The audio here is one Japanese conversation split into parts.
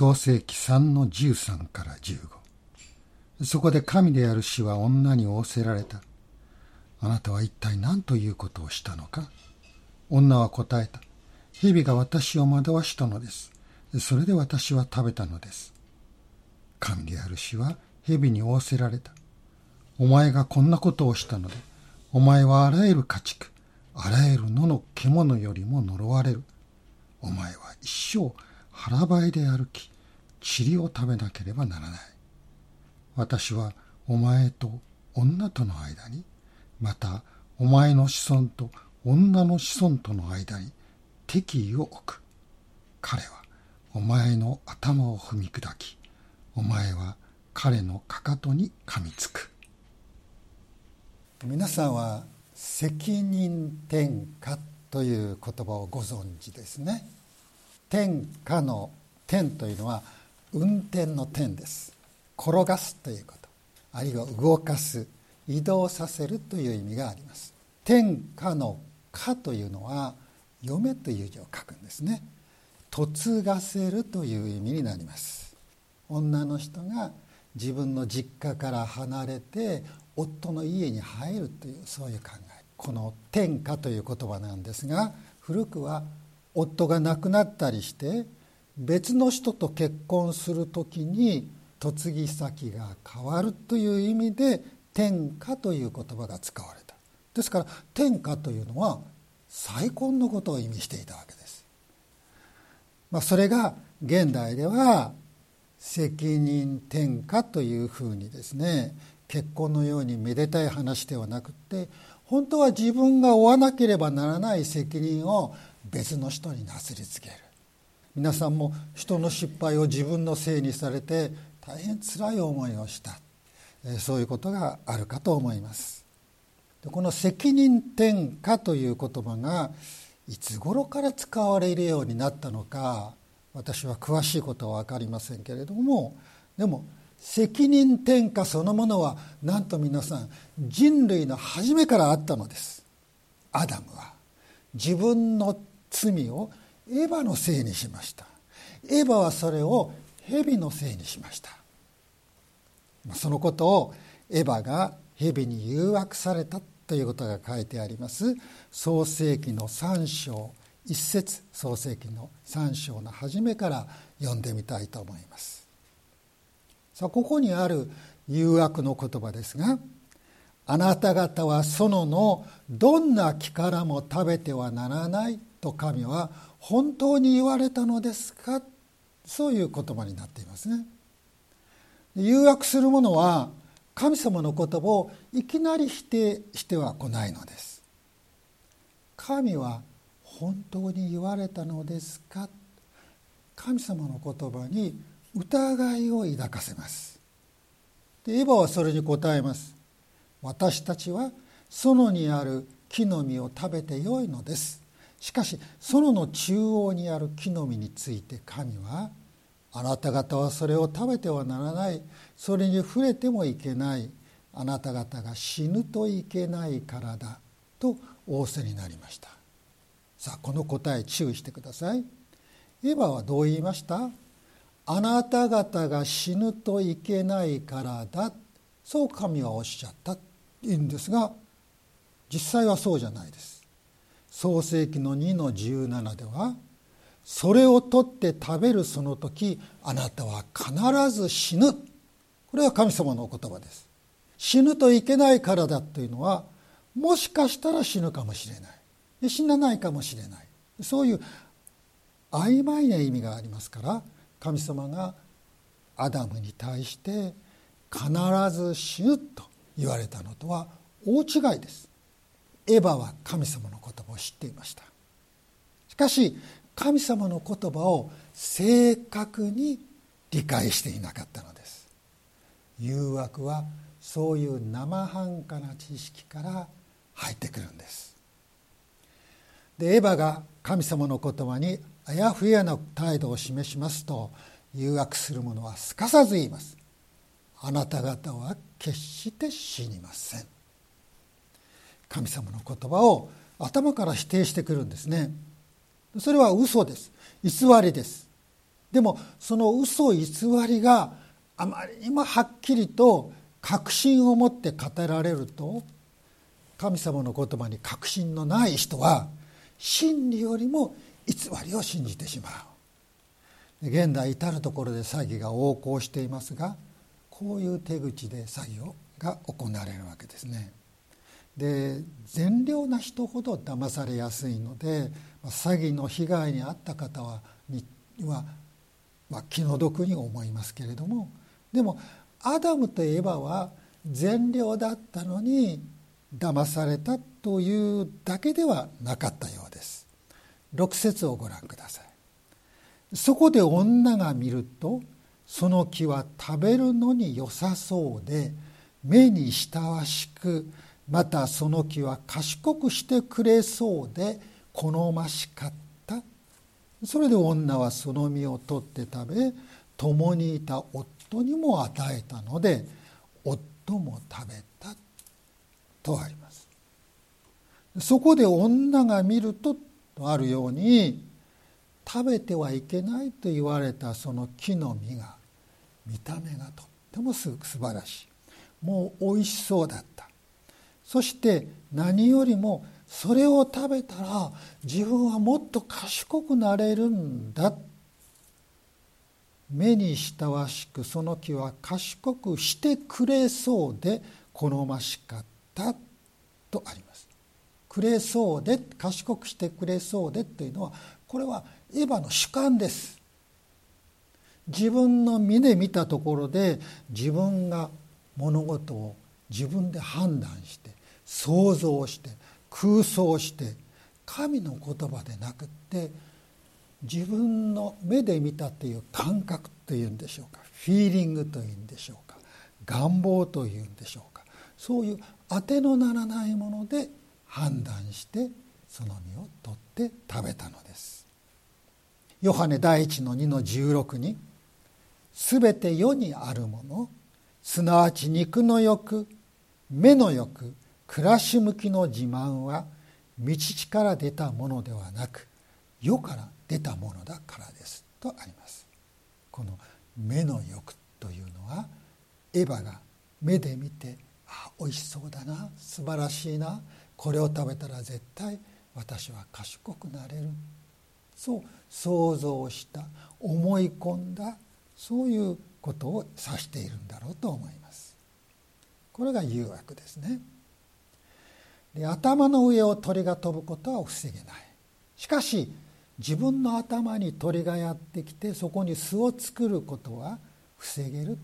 創世記3の13から15そこで神である死は女に仰せられた。あなたは一体何ということをしたのか？女は答えた。蛇が私を惑わしたのです。それで私は食べたのです。神である死は蛇に仰せられた。お前がこんなことをしたのでお前はあらゆる家畜あらゆる野の獣よりも呪われる。お前は一生腹ばいで歩き塵を食べなければならない。私はお前と女との間にまたお前の子孫と女の子孫との間に敵意を置く。彼はお前の頭を踏み砕きお前は彼のかかとに噛みつく。皆さんは責任転嫁という言葉をご存知ですね。転嫁の転というのは運転の転です。転がすということ。あるいは動かす移動させるという意味があります。天下の「か」というのは嫁という字を書くんですね。嫁がせるという意味になります。女の人が自分の実家から離れて夫の家に入るというそういう考え。この「天下」という言葉なんですが古くは夫が亡くなったりして別の人と結婚する時に嫁ぎ先が変わるという意味で天下という言葉が使われた。ですから天下というのは再婚のことを意味していたわけです、まあ、それが現代では責任転嫁というふうにですね結婚のようにめでたい話ではなくて本当は自分が負わなければならない責任を別の人になすりつける。皆さんも人の失敗を自分のせいにされて大変つらい思いをした。そういうことがあるかと思います。この責任転嫁という言葉がいつ頃から使われるようになったのか私は詳しいことは分かりませんけれどもでも責任転嫁そのものはなんと皆さん人類の初めからあったのです。アダムは自分の罪をエヴァのせいにしました。エヴァはそれを蛇のせいにしました。そのことをエヴァが蛇に誘惑されたということが書いてあります。創世紀の3章一節創世紀の3章の初めから読んでみたいと思います。さあここにある誘惑の言葉ですがあなた方は園のどんな木からも食べてはならない。と神は本当に言われたのですか？そういう言葉になっていますね。誘惑する者は神様の言葉をいきなり否定しては来ないのです。神は本当に言われたのですか？神様の言葉に疑いを抱かせます。でエヴァはそれに答えます。私たちは園にある木の実を食べてよいのです。しかし園の中央にある木の実について神はあなた方はそれを食べてはならない。それに触れてもいけない。あなた方が死ぬといけないからだ。と仰せになりました。さあこの答え注意してください。エヴァはどう言いました？あなた方が死ぬといけないからだ。そう神はおっしゃった。いいんですが実際はそうじゃないです。創世紀の2の17では「それを取って食べるその時あなたは必ず死ぬ。これは神様のお言葉です。死ぬといけないからだというのはもしかしたら死ぬかもしれない。死なないかもしれない。そういう曖昧な意味がありますから神様がアダムに対して必ず死ぬと言われたのとは大違いです。エヴァは神様の言葉を知っていました。しかし神様の言葉を正確に理解していなかったのです。誘惑はそういう生半可な知識から入ってくるんです。でエヴァが神様の言葉にあやふやな態度を示しますと誘惑する者はすかさず言います。あなた方は決して死にません。神様の言葉を頭から否定してくるんですね。それは嘘です。偽りです。でもその嘘偽りがあまりにもはっきりと確信を持って語られると神様の言葉に確信のない人は真理よりも偽りを信じてしまう。現代至る所で詐欺が横行していますがこういう手口で詐欺が行われるわけですね。で善良な人ほど騙されやすいので詐欺の被害に遭った方はには、まあ、気の毒に思いますけれどもでもアダムとエバは善良だったのに騙されたというだけではなかったようです。6節をご覧ください。そこで女が見るとその木は食べるのに良さそうで目に親しくまたその木は賢くしてくれそうで好ましかった。それで女はその実を取って食べ共にいた夫にも与えたので夫も食べた。とあります。そこで女が見るとあるように食べてはいけないと言われたその木の実が見た目がとってもす晴らしい。もう美味しそうだそして何よりもそれを食べたら自分はもっと賢くなれるんだ目に親しくその木は賢くしてくれそうで好ましかったとあります。くれそうで賢くしてくれそうでというのはこれはエヴァの主観です。自分の目で見たところで自分が物事を自分で判断して想像して空想して神の言葉でなくって自分の目で見たという感覚というんでしょうかフィーリングというんでしょうか願望というんでしょうかそういう当てのならないもので判断してその実を取って食べたのです。ヨハネ第一の2の16に「すべて世にあるものすなわち肉の欲目の欲暮らし向きの自慢は道から出たものではなく世から出たものだからです。とあります。この目の欲というのはエヴァが目で見てあ美味しそうだな素晴らしいなこれを食べたら絶対私は賢くなれる。そう想像した思い込んだそういうことを指しているんだろうと思います。これが誘惑ですね。で頭の上を鳥が飛ぶことは防げない。しかし自分の頭に鳥がやってきてそこに巣を作ることは防げる。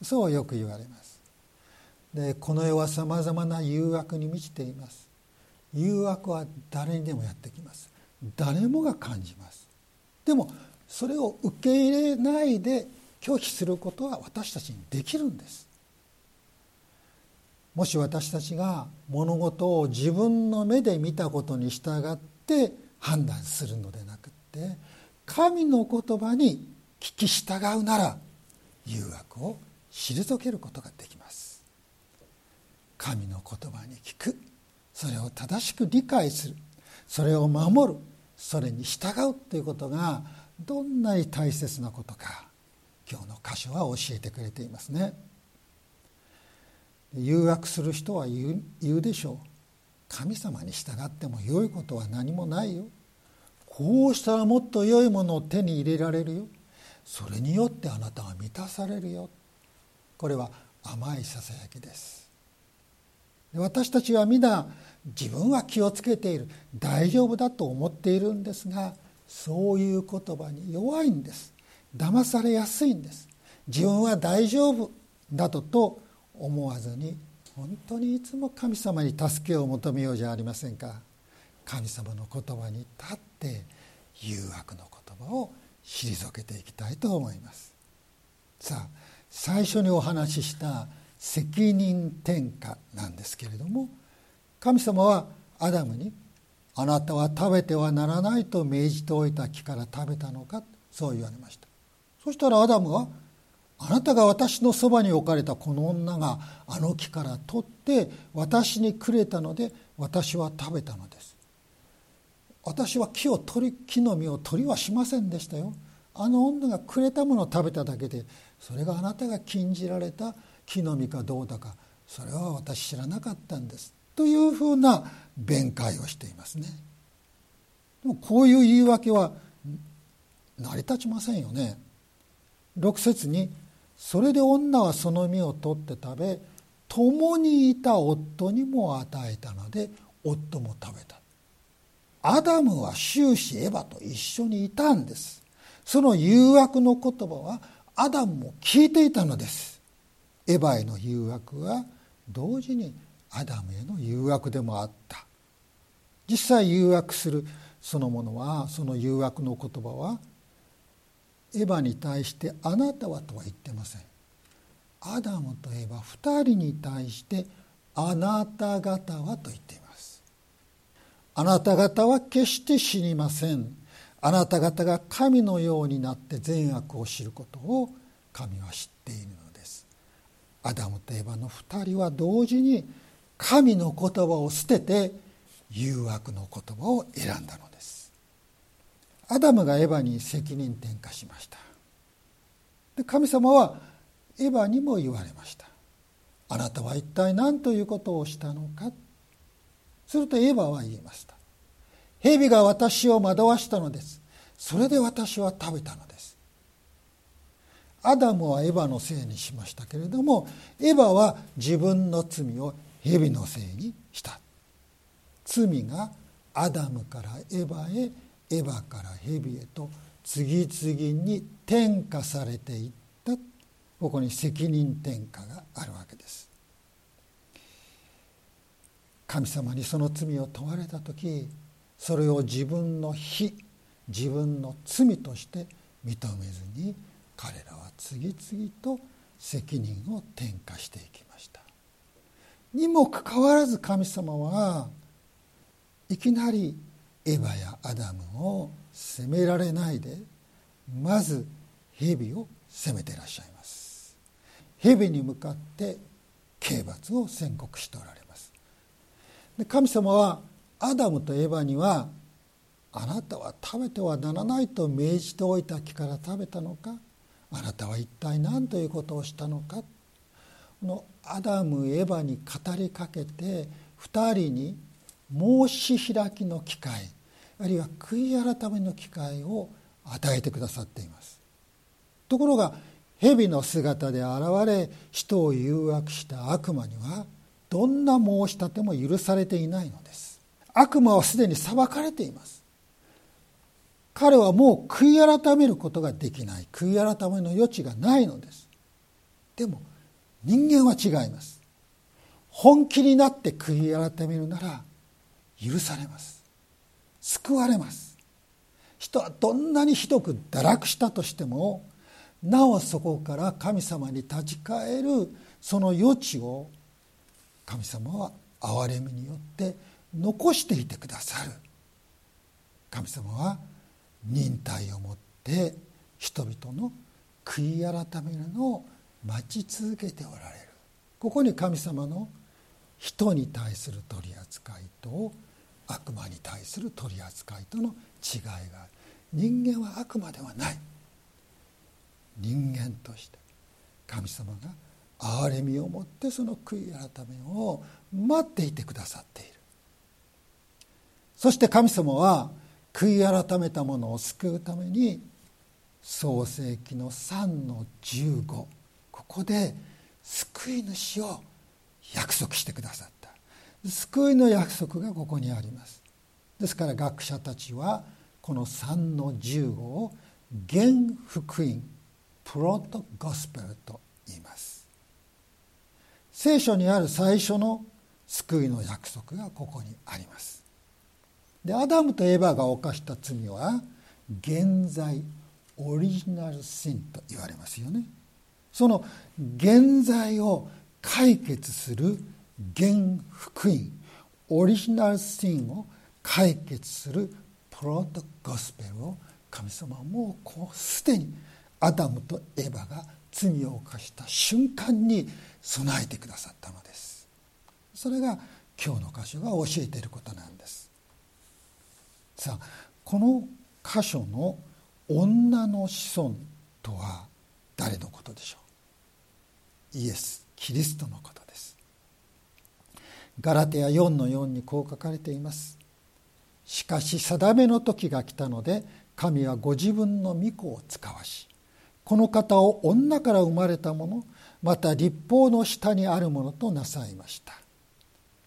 そうよく言われます。でこの世はさまざまな誘惑に満ちています。誘惑は誰にでもやってきます。誰もが感じます。でもそれを受け入れないで拒否することは私たちにできるんです。もし私たちが物事を自分の目で見たことに従って判断するのでなくって神の言葉に聞き従うなら誘惑を退けることができます。神の言葉に聞く。それを正しく理解する。それを守る。それに従うということがどんなに大切なことか今日の箇所は教えてくれていますね。誘惑する人は言うでしょう。神様に従っても良いことは何もないよ。こうしたらもっと良いものを手に入れられるよ。それによってあなたは満たされるよ。これは甘いささやきです。私たちは皆自分は気をつけている。大丈夫だと思っているんですがそういう言葉に弱いんです。騙されやすいんです。自分は大丈夫だとと思わずに本当にいつも神様に助けを求めようじゃありませんか。神様の言葉に立って誘惑の言葉を退けていきたいと思います。さあ最初にお話しした責任転嫁なんですけれども神様はアダムに「あなたは食べてはならないと命じておいた木から食べたのか」そう言われました。そしたらアダムは「あなたが私のそばに置かれたこの女があの木から取って私にくれたので私は食べたのです私は木を取り木の実を取りはしませんでしたよあの女がくれたものを食べただけでそれがあなたが禁じられた木の実かどうだかそれは私知らなかったんですというふうな弁解をしていますね。でもこういう言い訳は成り立ちませんよね。6節に「それで女はその実を取って食べ共にいた夫にも与えたので夫も食べた」アダムは終始エヴァと一緒にいたんです。その誘惑の言葉はアダムも聞いていたのです。エヴァへの誘惑は同時にアダムへの誘惑でもあった。実際誘惑するそのものはその誘惑の言葉はエヴァに対して「あなたは」とは言ってません。アダムとエヴァ2人に対して「あなた方は」と言っています。あなた方は決して死にません。あなた方が神のようになって善悪を知ることを神は知っているのです。アダムとエヴァの2人は同時に神の言葉を捨てて誘惑の言葉を選んだのです。アダムがエヴァに責任転嫁しました。で神様はエヴァにも言われました。あなたは一体何ということをしたのか。するとエヴァは言いました。蛇が私を惑わしたのです。それで私は食べたのです。アダムはエヴァのせいにしましたけれどもエヴァは自分の罪を蛇のせいにした。罪がアダムからエヴァへエヴァから蛇へと次々に転嫁されていった。ここに責任転嫁があるわけです。神様にその罪を問われた時それを自分の非自分の罪として認めずに彼らは次々と責任を転嫁していきました。にもかかわらず神様はいきなりエヴァやアダムを責められないでまず蛇を責めていらっしゃいます。蛇に向かって刑罰を宣告しておられます。で神様はアダムとエヴァにはあなたは食べてはならないと命じておいた木から食べたのかあなたは一体何ということをしたのかこのアダムエヴァに語りかけて2人に申し開きの機会あるいは悔い改めの機会を与えてくださっています。ところが蛇の姿で現れ人を誘惑した悪魔にはどんな申し立ても許されていないのです。悪魔はすでに裁かれています。彼はもう悔い改めることができない。悔い改めの余地がないのです。でも人間は違います。本気になって悔い改めるなら許されます。救われます。人はどんなにひどく堕落したとしてもなおそこから神様に立ち返るその余地を神様は憐れみによって残していてくださる。神様は忍耐をもって人々の悔い改めるのを待ち続けておられる。ここに神様の人に対する取り扱いと悪魔に対する取り扱いとの違いがある。人間は悪魔ではない。人間として神様が憐れみをもってその悔い改めを待っていてくださっている。そして神様は悔い改めたものを救うために創世紀の3の15ここで救い主を約束してくださった。救いの約束がここにあります。ですから学者たちはこの3の15を原福音プロトゴスペルと言います。聖書にある最初の救いの約束がここにあります。でアダムとエヴァが犯した罪は現在オリジナルシンと言われますよね。その現在を解決する原福音オリジナルシーンを解決するプロトゴスペルを神様はもうこうすでにアダムとエヴァが罪を犯した瞬間に備えてくださったのです。それが今日の箇所が教えていることなんです。さあこの箇所の女の子孫とは誰のことでしょう？イエスキリストのこと。ガラテヤ4の4にこう書かれています。しかし定めの時が来たので神はご自分の御子を使わしこの方を女から生まれたものまた立法の下にあるものとなさいました。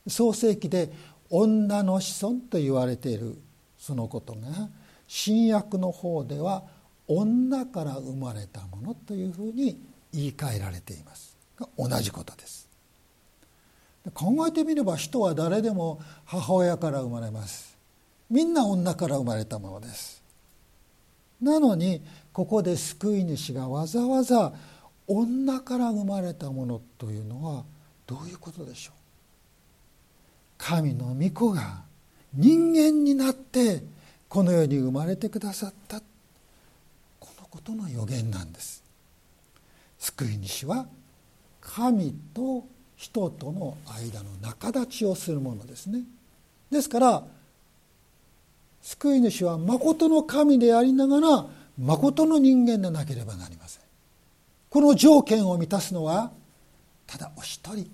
創世記で女の子孫と言われているそのことが新約の方では女から生まれたものというふうに言い換えられています。同じことです。考えてみれば人は誰でも母親から生まれます。みんな女から生まれたものです。なのにここで救い主がわざわざ女から生まれたものというのはどういうことでしょう？神の御子が人間になってこの世に生まれてくださった。このことの予言なんです。救い主は神と人との間の仲立ちをするものですね。ですから救い主は誠の神でありながら誠の人間でなければなりません。この条件を満たすのはただお一人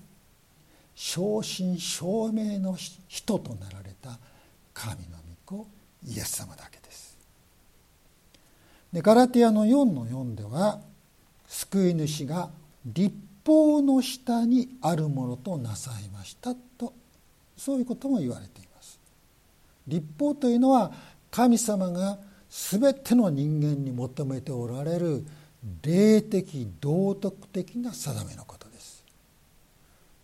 正真正銘の人となられた神の御子イエス様だけです。でガラティアの4の4では救い主が立法の下にあるものとなさいましたとそういうことも言われています。立法というのは神様が全ての人間に求めておられる霊的道徳的な定めのことです。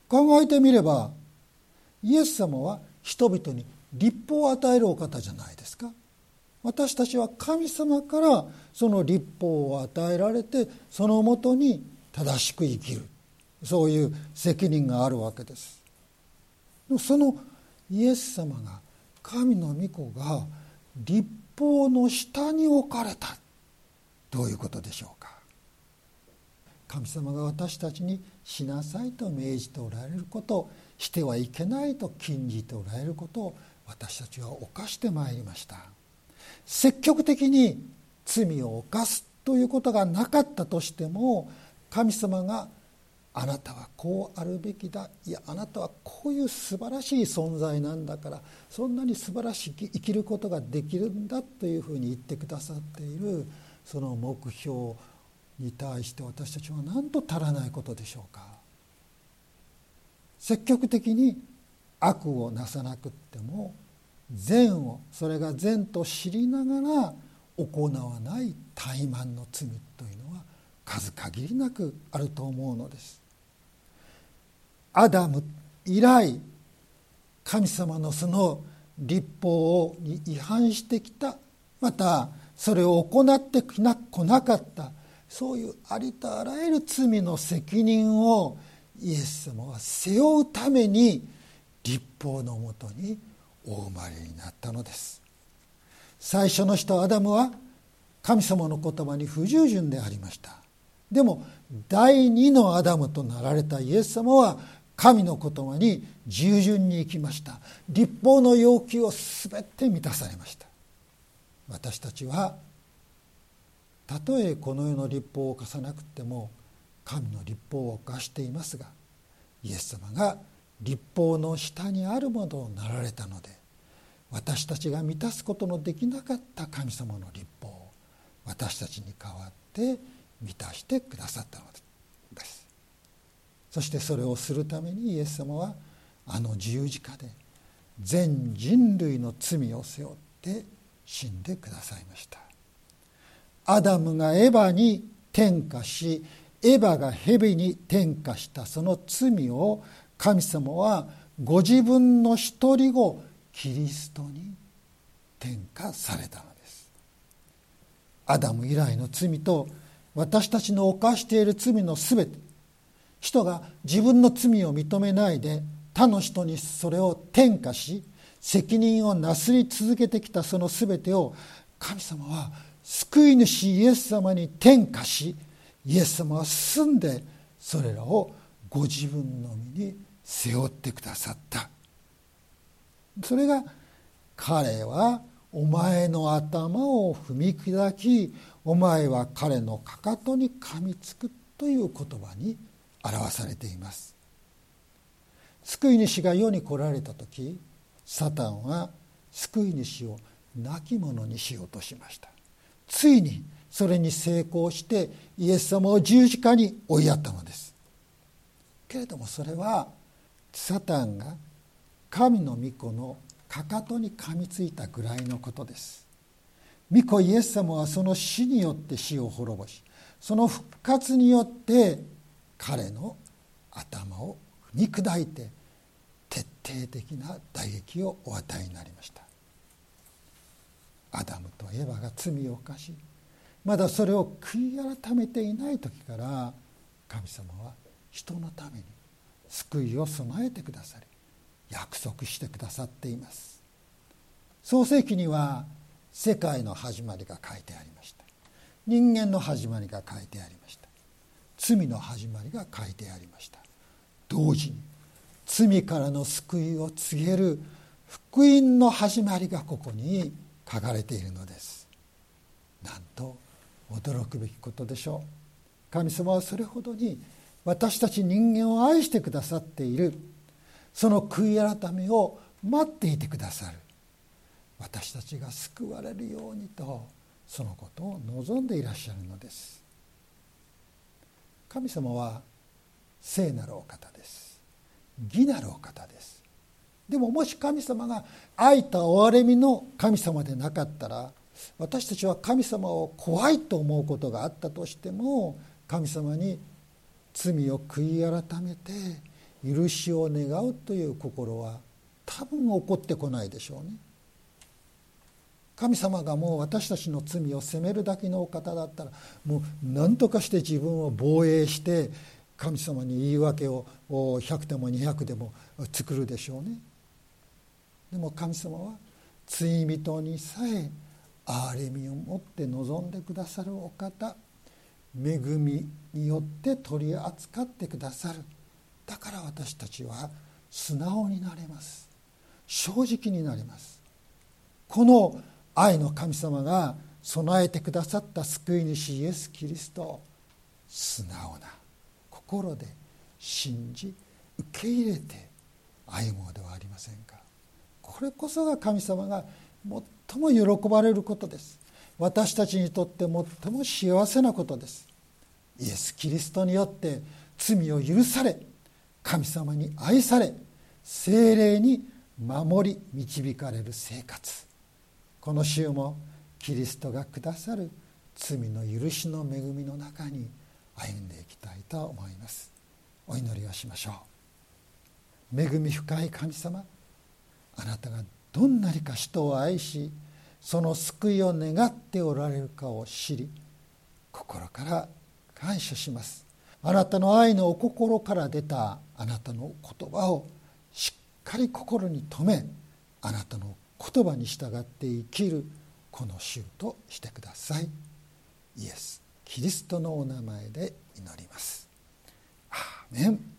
考えてみればイエス様は人々に立法を与えるお方じゃないですか。私たちは神様からその立法を与えられてそのもとに正しく生きる。そういう責任があるわけです。そのイエス様が神の御子が立法の下に置かれた。どういうことでしょうか。神様が私たちにしなさいと命じておられることしてはいけないと禁じておられることを私たちは犯してまいりました。積極的に罪を犯すということがなかったとしても神様があなたはこうあるべきだ。いやあなたはこういう素晴らしい存在なんだからそんなに素晴らしく生きることができるんだというふうに言ってくださっているその目標に対して私たちは何と足らないことでしょうか。積極的に悪をなさなくっても善をそれが善と知りながら行わない怠慢の罪というの数限りなくあると思うのです。アダム以来神様のその立法に違反してきた。またそれを行ってこなかった。そういうありとあらゆる罪の責任をイエス様は背負うために立法のもとにお生まれになったのです。最初の人アダムは神様の言葉に不従順でありました。でも第二のアダムとなられたイエス様は神の言葉に従順に行きました。立法の要求を全て満たされました。私たちはたとえこの世の立法を犯さなくても神の立法を犯していますがイエス様が立法の下にあるものをなられたので私たちが満たすことのできなかった神様の立法を私たちに代わって満たしてくださったのです。そしてそれをするためにイエス様はあの十字架で全人類の罪を背負って死んでくださいました。アダムがエヴァに転化しエヴァが蛇に転化したその罪を神様はご自分の一人子キリストに転化されたのです。アダム以来の罪と私たちの犯している罪のすべて人が自分の罪を認めないで他の人にそれを転嫁し責任をなすり続けてきたその全てを神様は救い主イエス様に転嫁しイエス様は進んでそれらをご自分の身に背負ってくださった。それが彼はお前の頭を踏み砕きお前は彼のかかとに噛みつくという言葉に表されています。救い主が世に来られた時サタンは救い主を亡き者にしようとしました。ついにそれに成功してイエス様を十字架に追いやったのです。けれどもそれはサタンが神の御子のかかとに噛みついたぐらいのことです。御子イエス様はその死によって死を滅ぼしその復活によって彼の頭を踏み砕いて徹底的な打撃をお与えになりました。アダムとエヴァが罪を犯しまだそれを悔い改めていない時から神様は人のために救いを備えてくださり約束してくださっています。創世記には世界の始まりが書いてありました。人間の始まりが書いてありました。罪の始まりが書いてありました。同時に罪からの救いを告げる福音の始まりがここに書かれているのです。なんと驚くべきことでしょう。神様はそれほどに私たち人間を愛してくださっているその悔い改めを待っていてくださる。私たちが救われるようにとそのことを望んでいらっしゃるのです。神様は聖なるお方です。義なるお方です。でももし神様が愛と憐れみの神様でなかったら私たちは神様を怖いと思うことがあったとしても神様に罪を悔い改めて許しを願うという心は多分起こってこないでしょうね。神様がもう私たちの罪を責めるだけのお方だったらもう何とかして自分を防衛して神様に言い訳を100でも200でも作るでしょうね。でも神様は罪人にさえ憐れみを持って望んでくださるお方恵みによって取り扱ってくださるだから私たちは素直になれます。正直になります。この愛の神様が備えてくださった救い主イエス・キリストを素直な心で信じ受け入れて歩もうではありませんか。これこそが神様が最も喜ばれることです。私たちにとって最も幸せなことです。イエス・キリストによって罪を許され神様に愛され精霊に守り導かれる生活。この週もキリストがくださる罪の許しの恵みの中に歩んでいきたいと思います。お祈りをしましょう。恵み深い神様あなたがどんなにか人を愛しその救いを願っておられるかを知り心から感謝します。あなたの愛のお心から出たあなたの言葉をしっかり心に留めあなたの言葉に従って生きるこの週としてください。イエス・キリストのお名前で祈ります。アーメン。